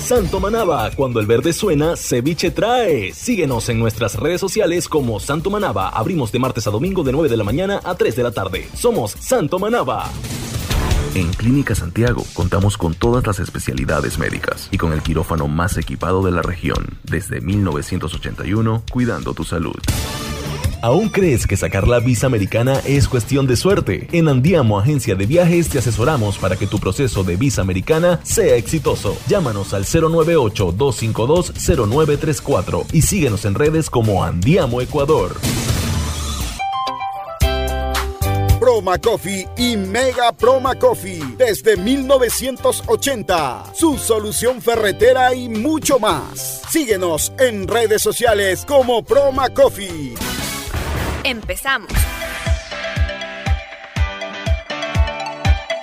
Santo Manaba, cuando el verde suena, ceviche trae. Síguenos en nuestras redes sociales como Santo Manaba. Abrimos de martes a domingo de 9 de la mañana a 3 de la tarde. Somos Santo Manaba. En Clínica Santiago contamos con todas las especialidades médicas y con el quirófano más equipado de la región desde 1981, cuidando tu salud. ¿Aún crees que sacar la visa americana es cuestión de suerte? En Andiamo Agencia de Viajes te asesoramos para que tu proceso de visa americana sea exitoso. Llámanos al 098-252-0934 y síguenos en redes como Andiamo Ecuador. Proma Coffee y Mega Proma Coffee desde 1980. Su solución ferretera y mucho más. Síguenos en redes sociales como Proma Coffee. Empezamos.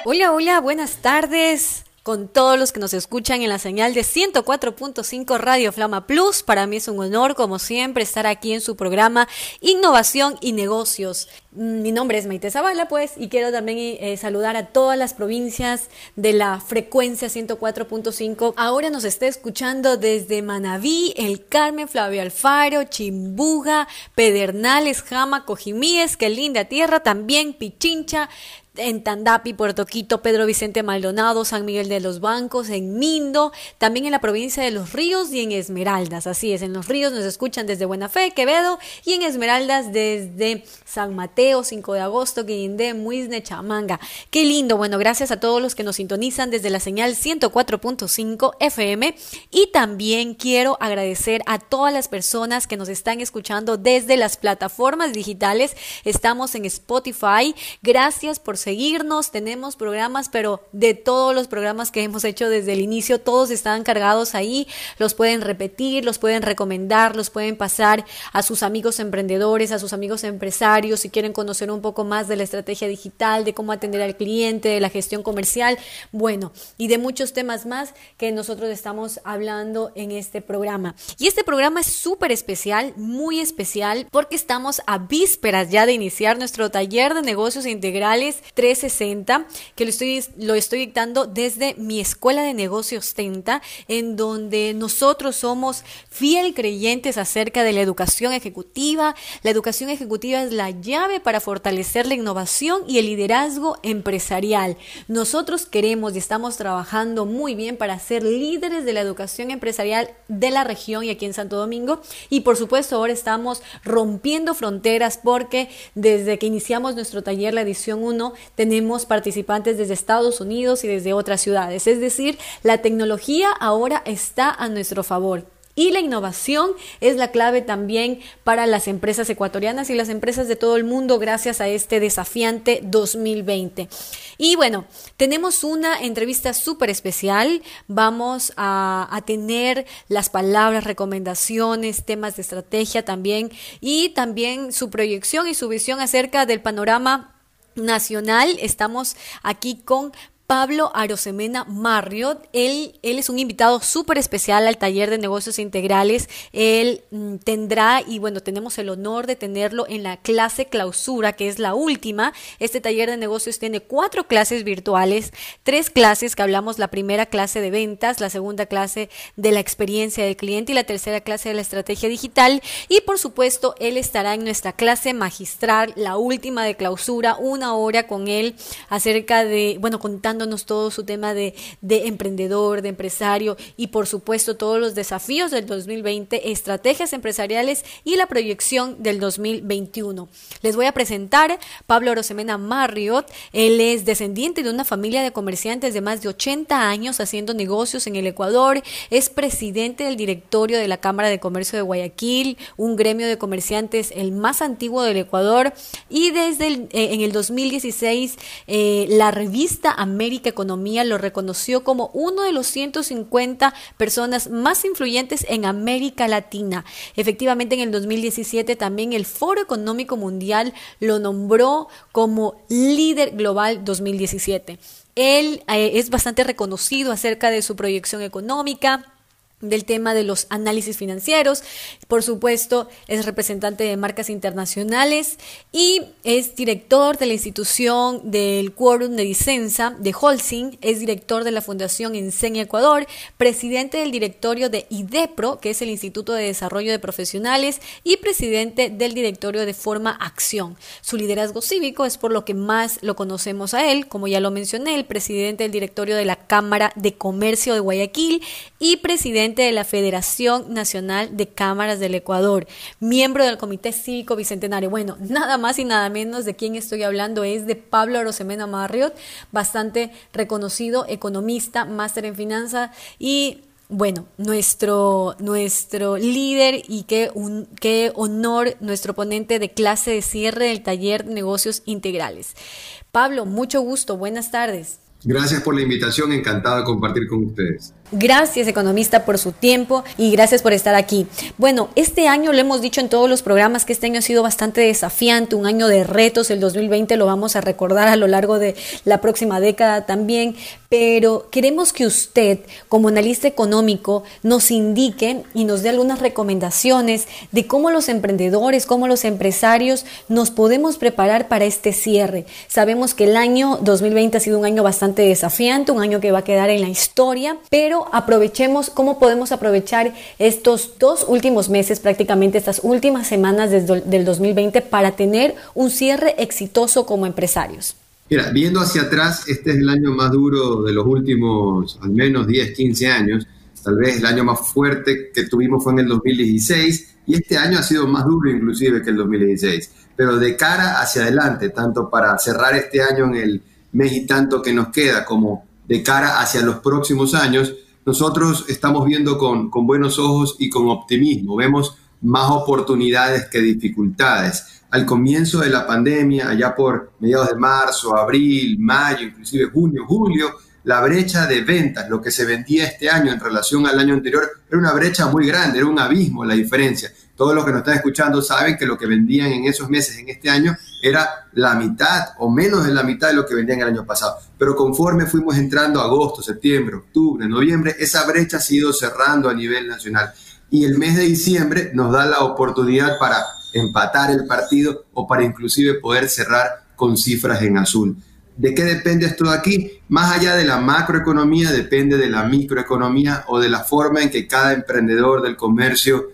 Hola, hola, buenas tardes con todos los que nos escuchan en la señal de 104.5 Radio Flama Plus. Para mí es un honor, como siempre, estar aquí en su programa Innovación y Negocios. Mm, mi nombre es Maite Zavala, pues, y quiero también eh, saludar a todas las provincias de la frecuencia 104.5. Ahora nos está escuchando desde Manabí, El Carmen, Flavio Alfaro, Chimbuga, Pedernales, Jama, Cojimíes, qué linda tierra, también Pichincha, en Tandapi, Puerto Quito, Pedro Vicente Maldonado, San Miguel de los Bancos, en Mindo, también en la provincia de Los Ríos y en Esmeraldas. Así es, en Los Ríos nos escuchan desde Buena Fe, Quevedo y en Esmeraldas desde San Mateo, 5 de agosto, Guindé, Muisne, Chamanga. Qué lindo. Bueno, gracias a todos los que nos sintonizan desde la señal 104.5 FM y también quiero agradecer a todas las personas que nos están escuchando desde las plataformas digitales. Estamos en Spotify. Gracias por seguirnos, tenemos programas, pero de todos los programas que hemos hecho desde el inicio, todos están cargados ahí, los pueden repetir, los pueden recomendar, los pueden pasar a sus amigos emprendedores, a sus amigos empresarios, si quieren conocer un poco más de la estrategia digital, de cómo atender al cliente, de la gestión comercial, bueno, y de muchos temas más que nosotros estamos hablando en este programa. Y este programa es súper especial, muy especial, porque estamos a vísperas ya de iniciar nuestro taller de negocios integrales 360, que lo estoy, lo estoy dictando desde mi escuela de negocios Tenta, en donde nosotros somos fiel creyentes acerca de la educación ejecutiva. La educación ejecutiva es la llave para fortalecer la innovación y el liderazgo empresarial. Nosotros queremos y estamos trabajando muy bien para ser líderes de la educación empresarial de la región y aquí en Santo Domingo. Y por supuesto ahora estamos rompiendo fronteras porque desde que iniciamos nuestro taller, la edición 1, tenemos participantes desde Estados Unidos y desde otras ciudades. Es decir, la tecnología ahora está a nuestro favor. Y la innovación es la clave también para las empresas ecuatorianas y las empresas de todo el mundo gracias a este desafiante 2020. Y bueno, tenemos una entrevista súper especial. Vamos a, a, tener las palabras, recomendaciones, temas de estrategia también y también su proyección y su visión acerca del panorama nacional. Estamos aquí con Pablo Arosemena Marriott. Él, él es un invitado súper especial al taller de negocios integrales. Él mm, tendrá, y bueno, tenemos el honor de tenerlo en la clase clausura, que es la última. Este taller de negocios tiene cuatro clases virtuales, tres clases que hablamos, la primera clase de ventas, la segunda clase de la experiencia del cliente y la tercera clase de la estrategia digital. Y por supuesto, él estará en nuestra clase magistral, la última de clausura, una hora con él acerca de, bueno, contando todo su tema de, de emprendedor, de empresario y por supuesto todos los desafíos del 2020, estrategias empresariales y la proyección del 2021. Les voy a presentar Pablo Rosemena Marriott. Él es descendiente de una familia de comerciantes de más de 80 años haciendo negocios en el Ecuador. Es presidente del directorio de la Cámara de Comercio de Guayaquil, un gremio de comerciantes el más antiguo del Ecuador. Y desde el, eh, en el 2016 eh, la revista América América Economía lo reconoció como uno de los 150 personas más influyentes en América Latina. Efectivamente, en el 2017 también el Foro Económico Mundial lo nombró como líder global 2017. Él eh, es bastante reconocido acerca de su proyección económica del tema de los análisis financieros. Por supuesto, es representante de marcas internacionales y es director de la institución del Quórum de Licenza de Holcim, es director de la Fundación Enseña Ecuador, presidente del directorio de IDEPRO, que es el Instituto de Desarrollo de Profesionales, y presidente del directorio de Forma Acción. Su liderazgo cívico es por lo que más lo conocemos a él, como ya lo mencioné, el presidente del directorio de la Cámara de Comercio de Guayaquil y presidente de la Federación Nacional de Cámaras del Ecuador, miembro del Comité Cívico Bicentenario. Bueno, nada más y nada menos de quien estoy hablando es de Pablo Rosemena Marriott, bastante reconocido economista, máster en finanzas y bueno, nuestro, nuestro líder y qué, qué honor, nuestro ponente de clase de cierre del taller Negocios Integrales. Pablo, mucho gusto, buenas tardes. Gracias por la invitación, encantado de compartir con ustedes. Gracias, economista, por su tiempo y gracias por estar aquí. Bueno, este año lo hemos dicho en todos los programas que este año ha sido bastante desafiante, un año de retos, el 2020 lo vamos a recordar a lo largo de la próxima década también, pero queremos que usted, como analista económico, nos indique y nos dé algunas recomendaciones de cómo los emprendedores, cómo los empresarios nos podemos preparar para este cierre. Sabemos que el año 2020 ha sido un año bastante desafiante, un año que va a quedar en la historia, pero aprovechemos cómo podemos aprovechar estos dos últimos meses, prácticamente estas últimas semanas del 2020 para tener un cierre exitoso como empresarios. Mira, viendo hacia atrás, este es el año más duro de los últimos al menos 10, 15 años. Tal vez el año más fuerte que tuvimos fue en el 2016 y este año ha sido más duro inclusive que el 2016. Pero de cara hacia adelante, tanto para cerrar este año en el mes y tanto que nos queda como de cara hacia los próximos años, nosotros estamos viendo con, buenos ojos y con optimismo. Vemos más oportunidades que dificultades. Al comienzo de la pandemia, allá por mediados de marzo, abril, mayo, inclusive junio, julio, la brecha de ventas, lo que se vendía este año en relación al año anterior, era una brecha muy grande, era un abismo la diferencia. Todos los que nos están escuchando saben que lo que vendían en esos meses, en este año, era la mitad o menos de la mitad de lo que vendían el año pasado. Pero conforme fuimos entrando agosto, septiembre, octubre, noviembre, esa brecha ha sido cerrando a nivel nacional. Y el mes de diciembre nos da la oportunidad para empatar el partido o para inclusive poder cerrar con cifras en azul. ¿De qué depende esto de aquí? Más allá de la macroeconomía, depende de la microeconomía o de la forma en que cada emprendedor del comercio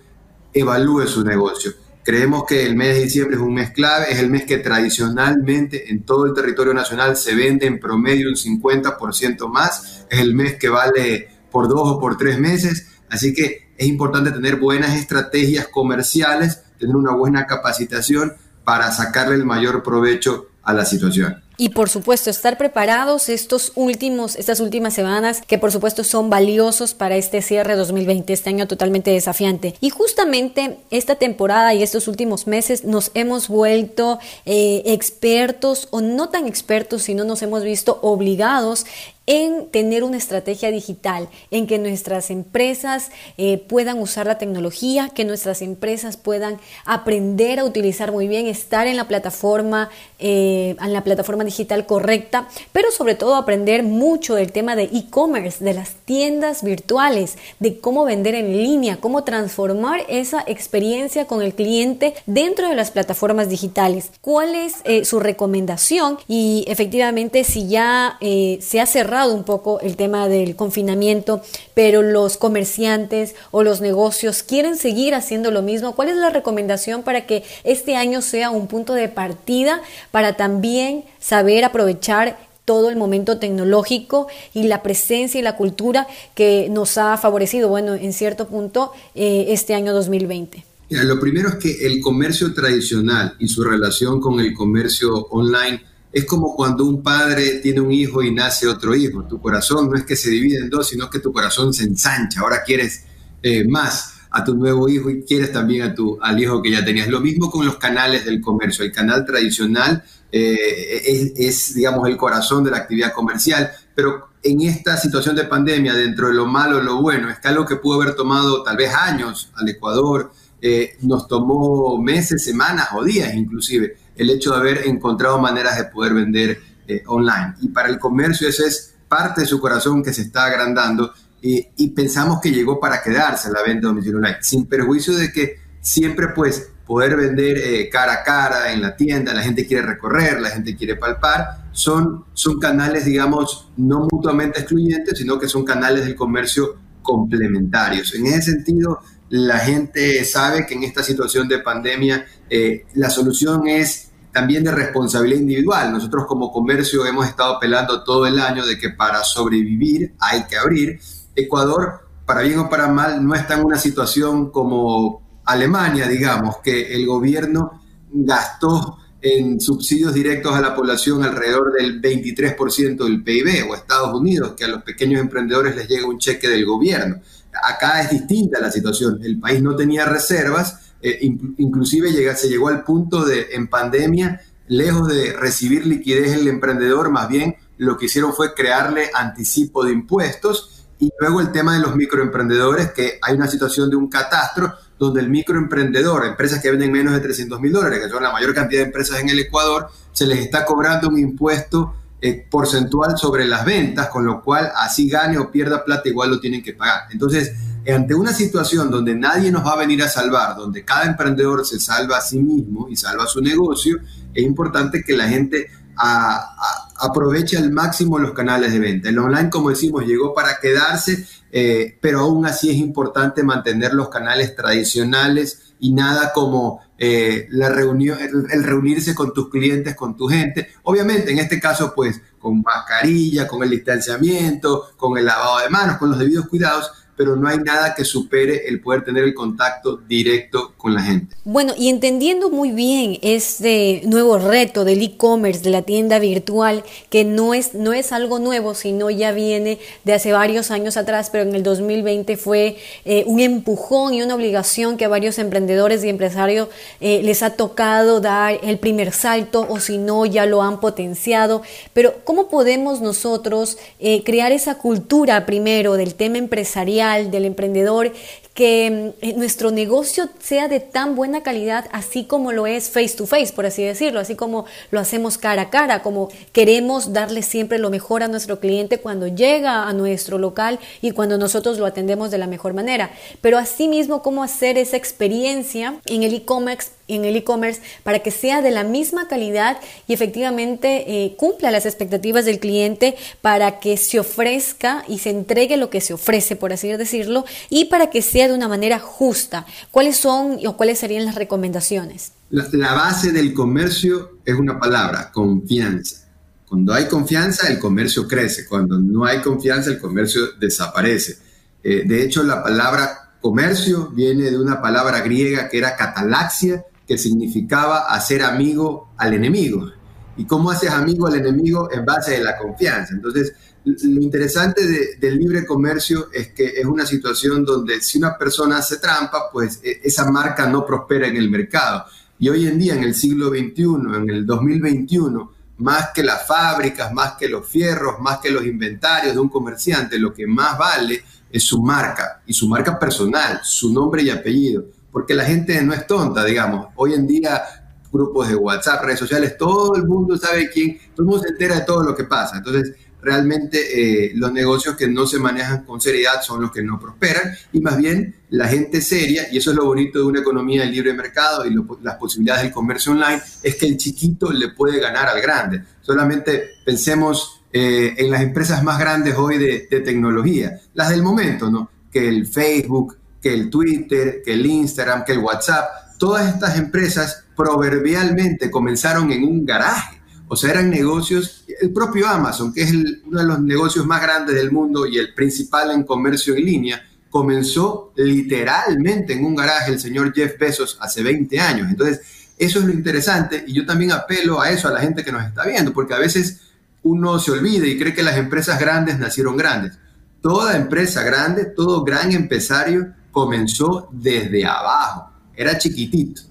evalúe su negocio. Creemos que el mes de diciembre es un mes clave, es el mes que tradicionalmente en todo el territorio nacional se vende en promedio un 50% más, es el mes que vale por dos o por tres meses, así que es importante tener buenas estrategias comerciales, tener una buena capacitación para sacarle el mayor provecho a la situación. Y por supuesto, estar preparados estos últimos, estas últimas semanas, que por supuesto son valiosos para este cierre 2020, este año totalmente desafiante. Y justamente esta temporada y estos últimos meses nos hemos vuelto eh, expertos o no tan expertos, sino nos hemos visto obligados en tener una estrategia digital, en que nuestras empresas eh, puedan usar la tecnología, que nuestras empresas puedan aprender a utilizar muy bien, estar en la plataforma, eh, en la plataforma digital correcta, pero sobre todo aprender mucho del tema de e-commerce, de las tiendas virtuales, de cómo vender en línea, cómo transformar esa experiencia con el cliente dentro de las plataformas digitales. ¿Cuál es eh, su recomendación? Y efectivamente, si ya se ha un poco el tema del confinamiento, pero los comerciantes o los negocios quieren seguir haciendo lo mismo. ¿Cuál es la recomendación para que este año sea un punto de partida para también saber aprovechar todo el momento tecnológico y la presencia y la cultura que nos ha favorecido, bueno, en cierto punto, eh, este año 2020? lo primero es que el comercio tradicional y su relación con el comercio online es como cuando un padre tiene un hijo y nace otro hijo. Tu corazón no es que se divide en dos, sino que tu corazón se ensancha. Ahora quieres eh, más a tu nuevo hijo y quieres también a tu, al hijo que ya tenías. Lo mismo con los canales del comercio. El canal tradicional eh, es, digamos, el corazón de la actividad comercial, pero en esta situación de pandemia, dentro de lo malo lo bueno, es que algo que pudo haber tomado tal vez años al Ecuador, eh, nos tomó meses, semanas o días inclusive, el hecho de haber encontrado maneras de poder vender eh, online. Y para el comercio esa es parte de su corazón que se está agrandando y pensamos que llegó para quedarse la venta domicilio online, sin perjuicio de que siempre pues poder vender eh, cara a cara en la tienda, la gente quiere recorrer, la gente quiere palpar, son, son canales, digamos, no mutuamente excluyentes, sino que son canales del comercio complementarios. En ese sentido, la gente sabe que en esta situación de pandemia eh, la solución es también de responsabilidad individual. Nosotros como comercio hemos estado apelando todo el año de que para sobrevivir hay que abrir. Ecuador, para bien o para mal, no está en una situación como Alemania, digamos, que el gobierno gastó en subsidios directos a la población alrededor del 23% del PIB, o Estados Unidos, que a los pequeños emprendedores les llega un cheque del gobierno. Acá es distinta la situación. El país no tenía reservas, eh, inclusive llega, se llegó al punto de, en pandemia, lejos de recibir liquidez el emprendedor, más bien lo que hicieron fue crearle anticipo de impuestos y luego el tema de los microemprendedores, que hay una situación de un catastro donde el microemprendedor, empresas que venden menos de 300 mil dólares, que son la mayor cantidad de empresas en el Ecuador, se les está cobrando un impuesto eh, porcentual sobre las ventas, con lo cual así gane o pierda plata, igual lo tienen que pagar. Entonces, ante una situación donde nadie nos va a venir a salvar, donde cada emprendedor se salva a sí mismo y salva su negocio, es importante que la gente aproveche al máximo los canales de venta. El online, como decimos, llegó para quedarse eh, pero aún así es importante mantener los canales tradicionales y nada como eh, la reunión, el, reunirse con tus clientes, con tu gente. Obviamente, en este caso, pues con mascarilla, con el distanciamiento, con el lavado de manos, con los debidos cuidados, pero no hay nada que supere el poder tener el contacto directo con la gente. Bueno, y entendiendo muy bien este nuevo reto del e-commerce, de la tienda virtual, que no es, no es algo nuevo, sino ya viene de hace varios años atrás, pero en el 2020 fue eh, un empujón y una obligación que a varios emprendedores y empresarios eh, les ha tocado dar el primer salto o si no ya lo han potenciado. Pero ¿cómo podemos nosotros eh, crear esa cultura primero del tema empresarial? Del emprendedor, que mm, nuestro negocio sea de tan buena calidad, así como lo es face to face, por así decirlo, así como lo hacemos cara a cara, como queremos darle siempre lo mejor a nuestro cliente cuando llega a nuestro local y cuando nosotros lo atendemos de la mejor manera. Pero asimismo, cómo hacer esa experiencia en el e-commerce en el e-commerce para que sea de la misma calidad y efectivamente eh, cumpla las expectativas del cliente para que se ofrezca y se entregue lo que se ofrece, por así decirlo, y para que sea de una manera justa. ¿Cuáles son o cuáles serían las recomendaciones? La, base del comercio es una palabra, confianza. Cuando hay confianza, el comercio crece. Cuando no hay confianza, el comercio desaparece. Eh, de hecho, la palabra comercio viene de una palabra griega que era catalaxia, que significaba hacer amigo al enemigo. ¿Y cómo haces amigo al enemigo? En base de la confianza. Entonces, lo interesante del libre comercio es que es una situación donde si una persona hace trampa, pues e, esa marca no prospera en el mercado. Y hoy en día, en el siglo XXI, en el 2021, más que las fábricas, más que los fierros, más que los inventarios de un comerciante, lo que más vale es su marca y su marca personal, su nombre y apellido. Porque la gente no es tonta, digamos. Hoy en día grupos de WhatsApp, redes sociales, todo el mundo sabe quién, todo el mundo se entera de todo lo que pasa. Entonces, realmente eh, los negocios que no se manejan con seriedad son los que no prosperan y más bien la gente seria, y eso es lo bonito de una economía de libre mercado y las posibilidades del comercio online, es que el chiquito le puede ganar al grande. Solamente pensemos eh, en las empresas más grandes hoy de, de, tecnología, las del momento, ¿no? Que el Facebook, que el Twitter, que el Instagram, que el WhatsApp, todas estas empresas proverbialmente comenzaron en un garaje o sea, eran negocios, el propio Amazon, que es uno de los negocios más grandes del mundo y el principal en comercio en línea, comenzó literalmente en un garaje el señor Jeff Bezos hace 20 años. Entonces, eso es lo interesante y yo también apelo a eso a la gente que nos está viendo, porque a veces uno se olvida y cree que las empresas grandes nacieron grandes. Toda empresa grande, todo gran empresario comenzó desde abajo, era chiquitito.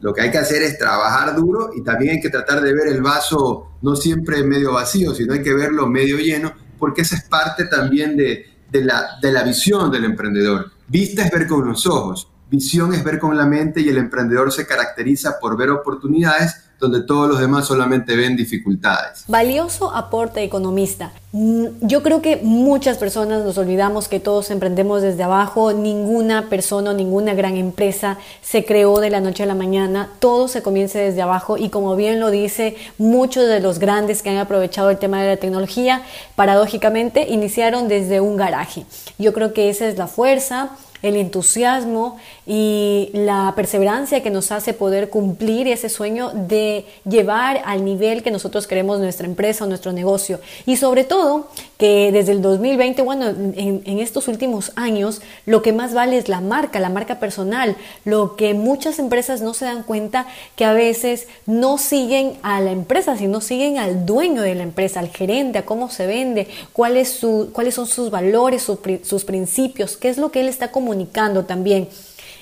Lo que hay que hacer es trabajar duro y también hay que tratar de ver el vaso no siempre medio vacío, sino hay que verlo medio lleno porque esa es parte también de, la, de la visión del emprendedor. Vista es ver con los ojos, visión es ver con la mente y el emprendedor se caracteriza por ver oportunidades donde todos los demás solamente ven dificultades. Valioso aporte economista. Mm, yo creo que muchas personas nos olvidamos que todos emprendemos desde abajo, ninguna persona, ninguna gran empresa se creó de la noche a la mañana, todo se comienza desde abajo y como bien lo dice muchos de los grandes que han aprovechado el tema de la tecnología, paradójicamente iniciaron desde un garaje. Yo creo que esa es la fuerza el entusiasmo y la perseverancia que nos hace poder cumplir ese sueño de llevar al nivel que nosotros queremos nuestra empresa o nuestro negocio. Y sobre todo que desde el 2020, bueno, en, estos últimos años, lo que más vale es la marca, la marca personal. Lo que muchas empresas no se dan cuenta que a veces no siguen a la empresa, sino siguen al dueño de la empresa, al gerente, a cómo se vende, cuál es su, cuáles son sus valores, sus principios, qué es lo que él está comunicando también.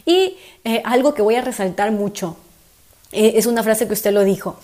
Y eh, algo que voy a resaltar mucho, eh, es una frase que usted lo dijo.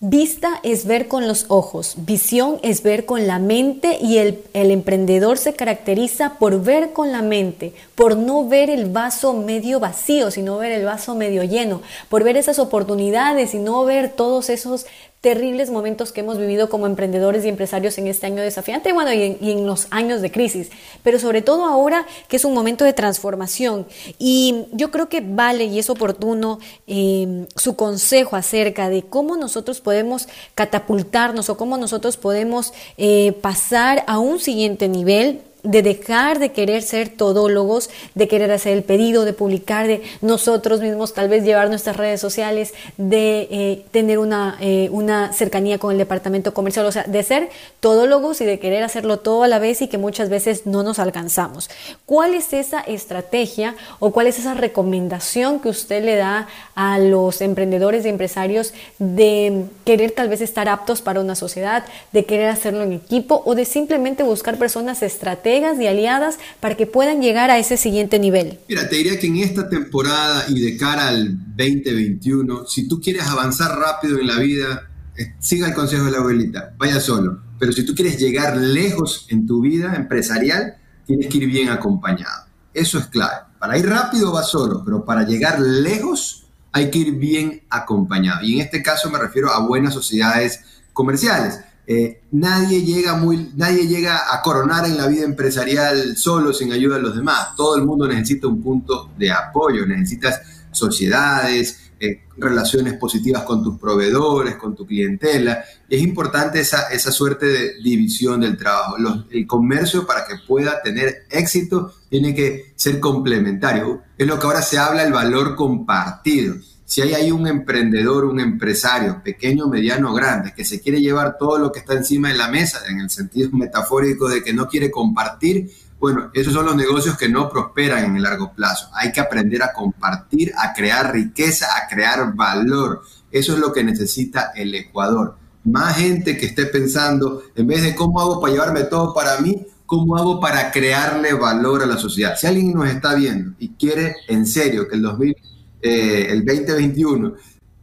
Vista es ver con los ojos, visión es ver con la mente y el, emprendedor se caracteriza por ver con la mente, por no ver el vaso medio vacío, sino ver el vaso medio lleno, por ver esas oportunidades y no ver todos esos terribles momentos que hemos vivido como emprendedores y empresarios en este año desafiante, bueno, y en, los años de crisis, pero sobre todo ahora que es un momento de transformación. Y yo creo que vale y es oportuno em, su consejo acerca de cómo nosotros podemos catapultarnos o cómo nosotros podemos eh, pasar a un siguiente nivel de dejar de querer ser todólogos, de querer hacer el pedido, de publicar, de nosotros mismos tal vez llevar nuestras redes sociales, de eh, tener una, eh, una cercanía con el departamento comercial, o sea, de ser todólogos y de querer hacerlo todo a la vez y que muchas veces no nos alcanzamos. ¿Cuál es esa estrategia o cuál es esa recomendación que usted le da a los emprendedores y empresarios de querer tal vez estar aptos para una sociedad, de querer hacerlo en equipo o de simplemente buscar personas estratégicas? Y aliadas para que puedan llegar a ese siguiente nivel? Mira, te diría que en esta temporada y de cara al 2021, si tú quieres avanzar rápido en la vida, eh, siga el consejo de la abuelita, vaya solo. Pero si tú quieres llegar lejos en tu vida empresarial, tienes que ir bien acompañado. Eso es clave. Para ir rápido va solo, pero para llegar lejos hay que ir bien acompañado. Y en este caso me refiero a buenas sociedades comerciales. Eh, nadie, llega muy, nadie llega a coronar en la vida empresarial solo, sin ayuda de los demás. Todo el mundo necesita un punto de apoyo, necesitas sociedades, eh, relaciones positivas con tus proveedores, con tu clientela. Es importante esa, esa suerte de división del trabajo. el comercio para que pueda tener éxito tiene que ser complementario. Es lo que ahora se habla el valor compartido si hay ahí un emprendedor, un empresario, pequeño, mediano grande, que se quiere llevar todo lo que está encima de la mesa, en el sentido metafórico de que no quiere compartir, bueno, esos son los negocios que no prosperan en el largo plazo. Hay que aprender a compartir, a crear riqueza, a crear valor. Eso es lo que necesita el Ecuador. Más gente que esté pensando, en vez de cómo hago para llevarme todo para mí, cómo hago para crearle valor a la sociedad. Si alguien nos está viendo y quiere en serio que el 2000 eh, el 2021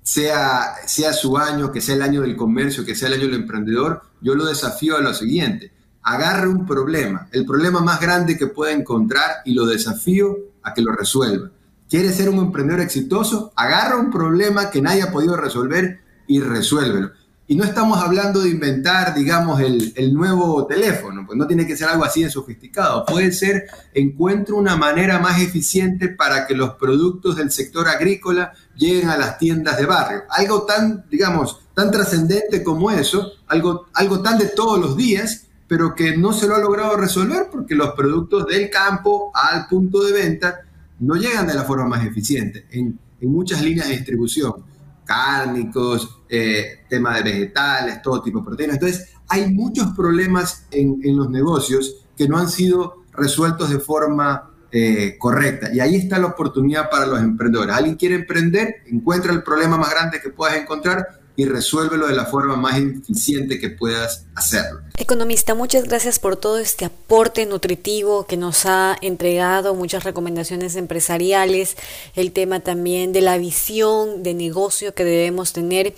sea, sea su año, que sea el año del comercio, que sea el año del emprendedor, yo lo desafío a lo siguiente. Agarre un problema, el problema más grande que pueda encontrar y lo desafío a que lo resuelva. ¿Quiere ser un emprendedor exitoso? Agarra un problema que nadie ha podido resolver y resuélvelo. Y no estamos hablando de inventar, digamos, el, nuevo teléfono, pues no tiene que ser algo así de sofisticado. Puede ser, encuentro una manera más eficiente para que los productos del sector agrícola lleguen a las tiendas de barrio. Algo tan, digamos, tan trascendente como eso, algo, algo tan de todos los días, pero que no se lo ha logrado resolver porque los productos del campo al punto de venta no llegan de la forma más eficiente en, en muchas líneas de distribución cárnicos, eh, tema de vegetales, todo tipo de proteínas. Entonces, hay muchos problemas en, los negocios que no han sido resueltos de forma eh, correcta. Y ahí está la oportunidad para los emprendedores. Alguien quiere emprender, encuentra el problema más grande que puedas encontrar y resuélvelo de la forma más eficiente que puedas hacerlo. Economista, muchas gracias por todo este aporte nutritivo que nos ha entregado, muchas recomendaciones empresariales, el tema también de la visión de negocio que debemos tener,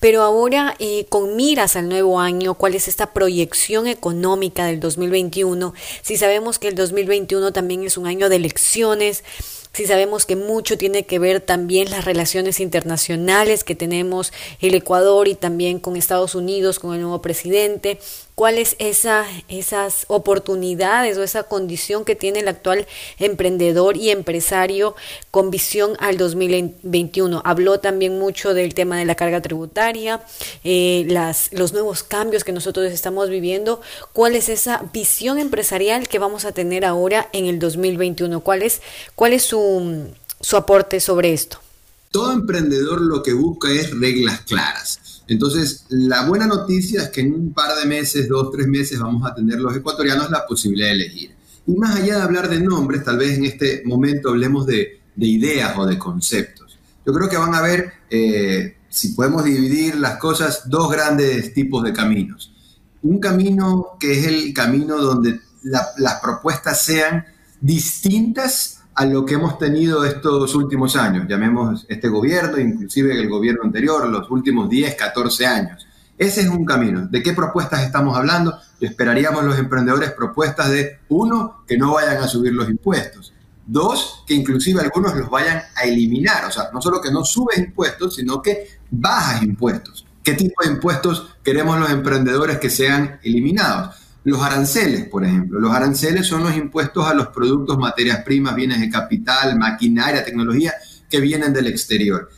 pero ahora eh, con miras al nuevo año, ¿cuál es esta proyección económica del 2021? Si sabemos que el 2021 también es un año de elecciones, si sabemos que mucho tiene que ver también las relaciones internacionales que tenemos el Ecuador y también con Estados Unidos, con el nuevo presidente, cuáles esa, esas oportunidades o esa condición que tiene el actual emprendedor y empresario con visión al 2021. Habló también mucho del tema de la carga tributaria, eh, las, los nuevos cambios que nosotros estamos viviendo, cuál es esa visión empresarial que vamos a tener ahora en el 2021, cuál es, cuál es su, su aporte sobre esto. Todo emprendedor lo que busca es reglas claras entonces, la buena noticia es que en un par de meses, dos, tres meses, vamos a tener los ecuatorianos la posibilidad de elegir. Y más allá de hablar de nombres, tal vez en este momento hablemos de, ideas o de conceptos. Yo creo que van a haber, eh, si podemos dividir las cosas, dos grandes tipos de caminos. Un camino que es el camino donde las propuestas sean distintas a lo que hemos tenido estos últimos años, llamemos este gobierno, inclusive el gobierno anterior, los últimos 10, 14 años. Ese es un camino. ¿De qué propuestas estamos hablando? Esperaríamos los emprendedores propuestas de, uno, que no vayan a subir los impuestos. Dos, que inclusive algunos los vayan a eliminar. O sea, no solo que no subes impuestos, sino que bajas impuestos. ¿Qué tipo de impuestos queremos los emprendedores que sean eliminados? Los aranceles, por ejemplo. Los aranceles son los impuestos a los productos, materias primas, bienes de capital, maquinaria, tecnología que vienen del exterior.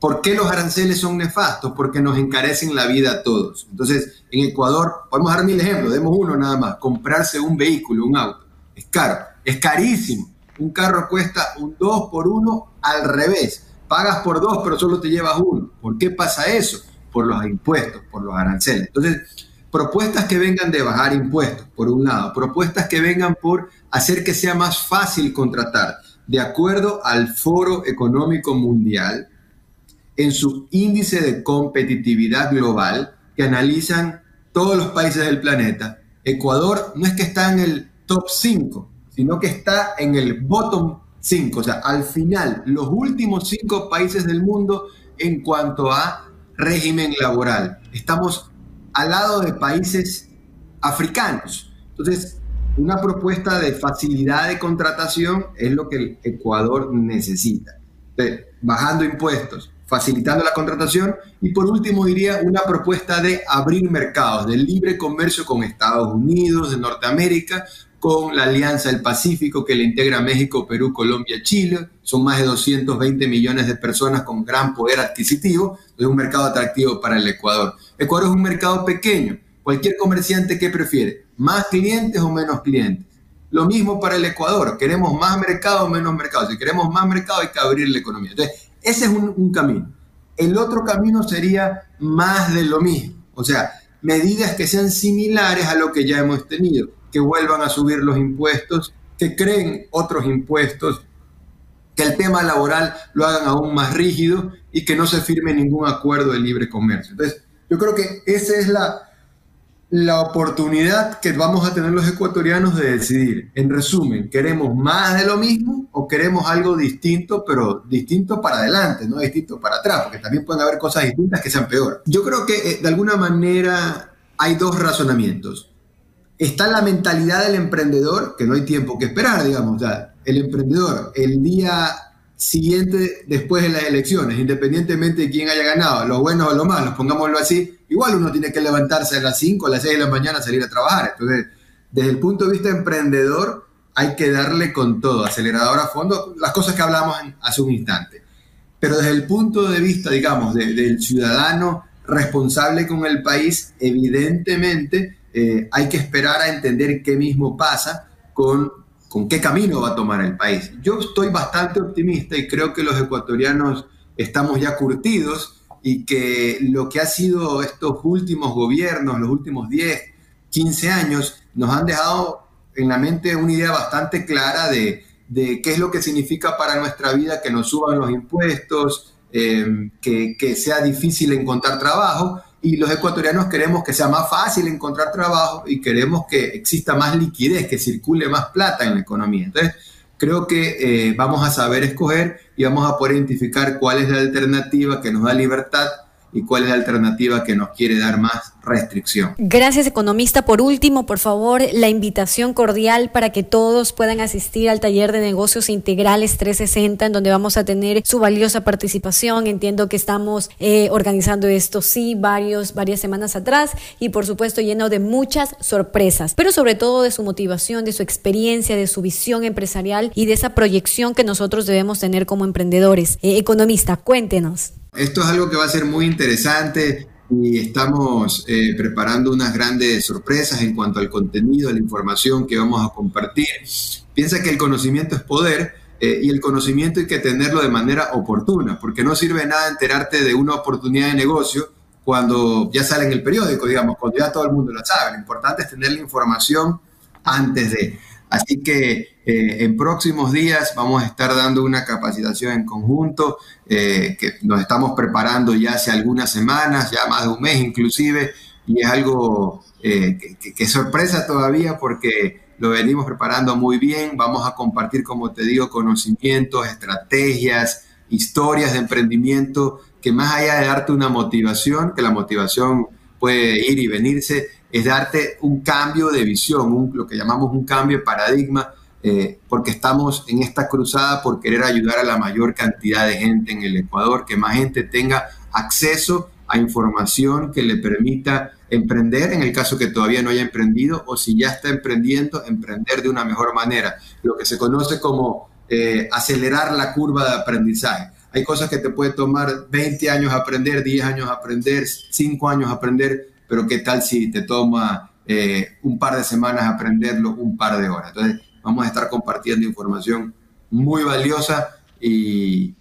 ¿Por qué los aranceles son nefastos? Porque nos encarecen la vida a todos. Entonces, en Ecuador, podemos dar mil ejemplos, demos uno nada más, comprarse un vehículo, un auto, es caro, es carísimo. Un carro cuesta un 2 por 1 al revés. Pagas por dos, pero solo te llevas uno. ¿Por qué pasa eso? Por los impuestos, por los aranceles. Entonces, propuestas que vengan de bajar impuestos, por un lado, propuestas que vengan por hacer que sea más fácil contratar, de acuerdo al Foro Económico Mundial, en su índice de competitividad global, que analizan todos los países del planeta, Ecuador no es que está en el top 5, sino que está en el bottom 5, o sea, al final, los últimos cinco países del mundo en cuanto a régimen laboral. Estamos al lado de países africanos. Entonces, una propuesta de facilidad de contratación es lo que el Ecuador necesita. bajando impuestos, facilitando la contratación y por último diría una propuesta de abrir mercados, de libre comercio con Estados Unidos, de Norteamérica, con la Alianza del Pacífico que le integra México, Perú, Colombia, Chile. Son más de 220 millones de personas con gran poder adquisitivo. Es un mercado atractivo para el Ecuador. Ecuador es un mercado pequeño. Cualquier comerciante, ¿qué prefiere? ¿Más clientes o menos clientes? Lo mismo para el Ecuador. ¿Queremos más mercado o menos mercado? Si queremos más mercado hay que abrir la economía. Entonces, ese es un, un camino. El otro camino sería más de lo mismo. O sea, medidas que sean similares a lo que ya hemos tenido que vuelvan a subir los impuestos, que creen otros impuestos, que el tema laboral lo hagan aún más rígido y que no se firme ningún acuerdo de libre comercio. Entonces, yo creo que esa es la, la oportunidad que vamos a tener los ecuatorianos de decidir. En resumen, ¿queremos más de lo mismo o queremos algo distinto, pero distinto para adelante, no distinto para atrás? Porque también pueden haber cosas distintas que sean peor. Yo creo que eh, de alguna manera hay dos razonamientos está la mentalidad del emprendedor, que no hay tiempo que esperar, digamos. O el emprendedor, el día siguiente después de las elecciones, independientemente de quién haya ganado, los buenos o los malos, pongámoslo así, igual uno tiene que levantarse a las 5 o a las 6 de la mañana a salir a trabajar. Entonces, desde el punto de vista emprendedor, hay que darle con todo, acelerador a fondo, las cosas que hablamos hace un instante. Pero desde el punto de vista, digamos, del ciudadano responsable con el país, evidentemente eh, hay que esperar a entender qué mismo pasa con, con qué camino va a tomar el país. Yo estoy bastante optimista y creo que los ecuatorianos estamos ya curtidos y que lo que ha sido estos últimos gobiernos, los últimos 10, 15 años, nos han dejado en la mente una idea bastante clara de, de qué es lo que significa para nuestra vida que nos suban los impuestos, eh, que, que sea difícil encontrar trabajo y los ecuatorianos queremos que sea más fácil encontrar trabajo y queremos que exista más liquidez, que circule más plata en la economía. Entonces, creo que eh, vamos a saber escoger y vamos a poder identificar cuál es la alternativa que nos da libertad y cuál es la alternativa que nos quiere dar más restricción. Gracias, economista. Por último, por favor, la invitación cordial para que todos puedan asistir al taller de negocios integrales 360, en donde vamos a tener su valiosa participación. Entiendo que estamos eh, organizando esto, sí, varios, varias semanas atrás y, por supuesto, lleno de muchas sorpresas, pero sobre todo de su motivación, de su experiencia, de su visión empresarial y de esa proyección que nosotros debemos tener como emprendedores. Eh, economista, cuéntenos. Esto es algo que va a ser muy interesante y estamos eh, preparando unas grandes sorpresas en cuanto al contenido, a la información que vamos a compartir. Piensa que el conocimiento es poder eh, y el conocimiento hay que tenerlo de manera oportuna, porque no sirve nada enterarte de una oportunidad de negocio cuando ya sale en el periódico, digamos, cuando ya todo el mundo lo sabe. Lo importante es tener la información antes de. Así que eh, en próximos días vamos a estar dando una capacitación en conjunto eh, que nos estamos preparando ya hace algunas semanas, ya más de un mes inclusive, y es algo eh, que, es sorpresa todavía porque lo venimos preparando muy bien. Vamos a compartir, como te digo, conocimientos, estrategias, historias de emprendimiento, que más allá de darte una motivación, que la motivación puede ir y venirse, es darte un cambio de visión, lo que llamamos un cambio de paradigma, eh, porque estamos en esta cruzada por querer ayudar a la mayor cantidad de gente en el Ecuador, que más gente tenga acceso a información que le permita emprender en el caso que todavía no haya emprendido o si ya está emprendiendo, emprender de una mejor manera, lo que se conoce como eh, acelerar la curva de aprendizaje. Hay cosas que te puede tomar 20 años aprender, 10 años aprender, 5 años aprender, pero ¿qué tal si te toma eh, un par de semanas aprenderlo, un par de horas? Entonces, vamos a estar compartiendo información muy valiosa y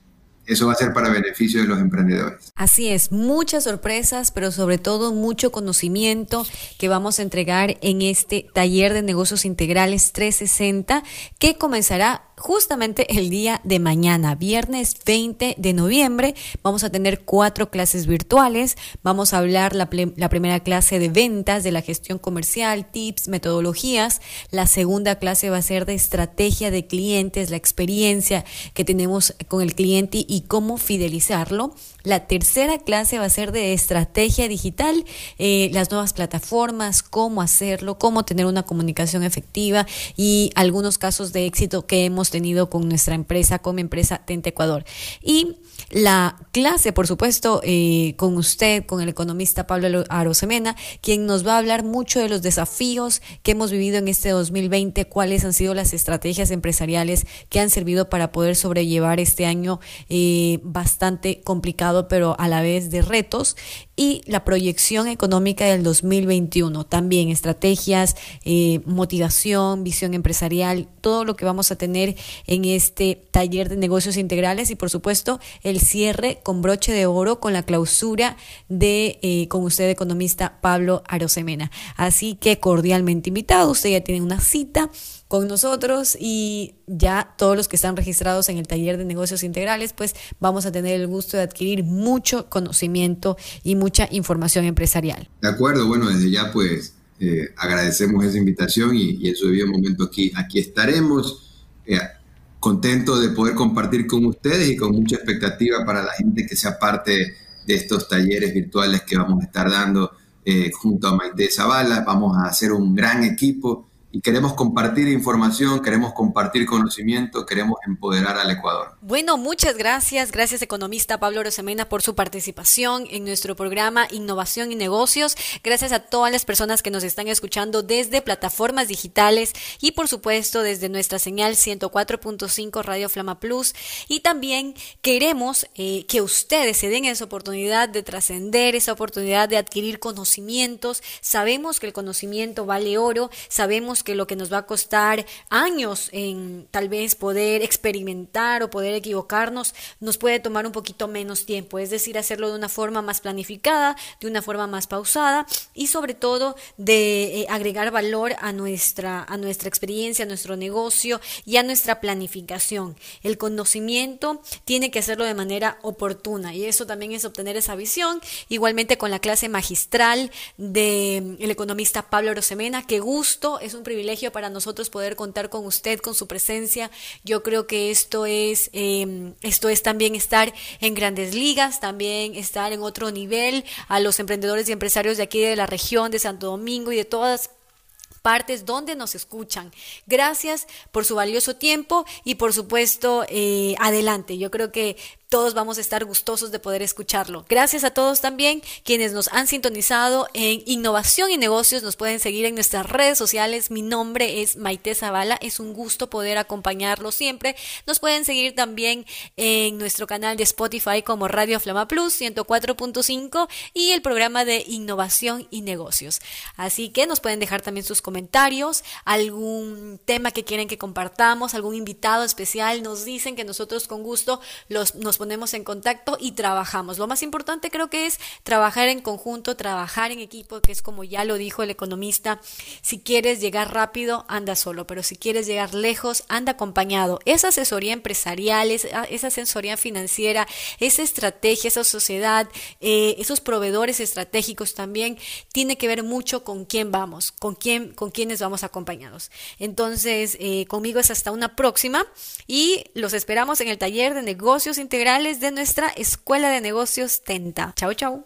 eso va a ser para beneficio de los emprendedores. Así es, muchas sorpresas, pero sobre todo mucho conocimiento que vamos a entregar en este taller de negocios integrales 360 que comenzará justamente el día de mañana, viernes 20 de noviembre, vamos a tener cuatro clases virtuales. Vamos a hablar la, la, primera clase de ventas, de la gestión comercial, tips, metodologías. La segunda clase va a ser de estrategia de clientes, la experiencia que tenemos con el cliente y cómo fidelizarlo. La tercera clase va a ser de estrategia digital, eh, las nuevas plataformas, cómo hacerlo, cómo tener una comunicación efectiva y algunos casos de éxito que hemos tenido con nuestra empresa, con mi empresa Tente Ecuador. Y la clase, por supuesto, eh, con usted, con el economista Pablo Arosemena, quien nos va a hablar mucho de los desafíos que hemos vivido en este 2020, cuáles han sido las estrategias empresariales que han servido para poder sobrellevar este año eh, bastante complicado, pero a la vez de retos, y la proyección económica del 2021. También estrategias, eh, motivación, visión empresarial, todo lo que vamos a tener en este taller de negocios integrales y, por supuesto, el cierre con broche de oro con la clausura de eh, con usted economista Pablo Arosemena. Así que cordialmente invitado, usted ya tiene una cita con nosotros y ya todos los que están registrados en el taller de negocios integrales, pues vamos a tener el gusto de adquirir mucho conocimiento y mucha información empresarial. De acuerdo, bueno, desde ya pues eh, agradecemos esa invitación y, en su debido momento aquí, aquí estaremos. Eh, contento de poder compartir con ustedes y con mucha expectativa para la gente que sea parte de estos talleres virtuales que vamos a estar dando eh, junto a Maite Zavala. Vamos a hacer un gran equipo y queremos compartir información, queremos compartir conocimiento, queremos empoderar al Ecuador. Bueno, muchas gracias. Gracias, economista Pablo Rosemena, por su participación en nuestro programa Innovación y Negocios. Gracias a todas las personas que nos están escuchando desde plataformas digitales y, por supuesto, desde nuestra señal 104.5 Radio Flama Plus. Y también queremos eh, que ustedes se den esa oportunidad de trascender, esa oportunidad de adquirir conocimientos. Sabemos que el conocimiento vale oro, sabemos que lo que nos va a costar años en tal vez poder experimentar o poder equivocarnos, nos puede tomar un poquito menos tiempo, es decir, hacerlo de una forma más planificada, de una forma más pausada y sobre todo de eh, agregar valor a nuestra, a nuestra experiencia, a nuestro negocio y a nuestra planificación. El conocimiento tiene que hacerlo de manera oportuna y eso también es obtener esa visión, igualmente con la clase magistral del el economista Pablo Rosemena, qué gusto, es un privilegio para nosotros poder contar con usted, con su presencia. Yo creo que esto es, em, esto es también estar en grandes ligas, también estar en otro nivel a los emprendedores y empresarios de aquí de la región de Santo Domingo y de todas partes donde nos escuchan. Gracias por su valioso tiempo y por supuesto, eh, adelante. Yo creo que todos vamos a estar gustosos de poder escucharlo. Gracias a todos también quienes nos han sintonizado en Innovación y Negocios. Nos pueden seguir en nuestras redes sociales. Mi nombre es Maite Zavala. Es un gusto poder acompañarlo siempre. Nos pueden seguir también en nuestro canal de Spotify como Radio Flama Plus 104.5 y el programa de Innovación y Negocios. Así que nos pueden dejar también sus comentarios, algún tema que quieren que compartamos, algún invitado especial. Nos dicen que nosotros con gusto los, nos ponemos en contacto y trabajamos. Lo más importante creo que es trabajar en conjunto, trabajar en equipo, que es como ya lo dijo el economista, si quieres llegar rápido, anda solo, pero si quieres llegar lejos, anda acompañado. Esa asesoría empresarial, esa, asesoría financiera, esa estrategia, esa sociedad, eh, esos proveedores estratégicos también, tiene que ver mucho con quién vamos, con quién, con quiénes vamos acompañados. Entonces, eh, conmigo es hasta una próxima y los esperamos en el taller de negocios integrales de nuestra Escuela de Negocios Tenta. Chau, chau.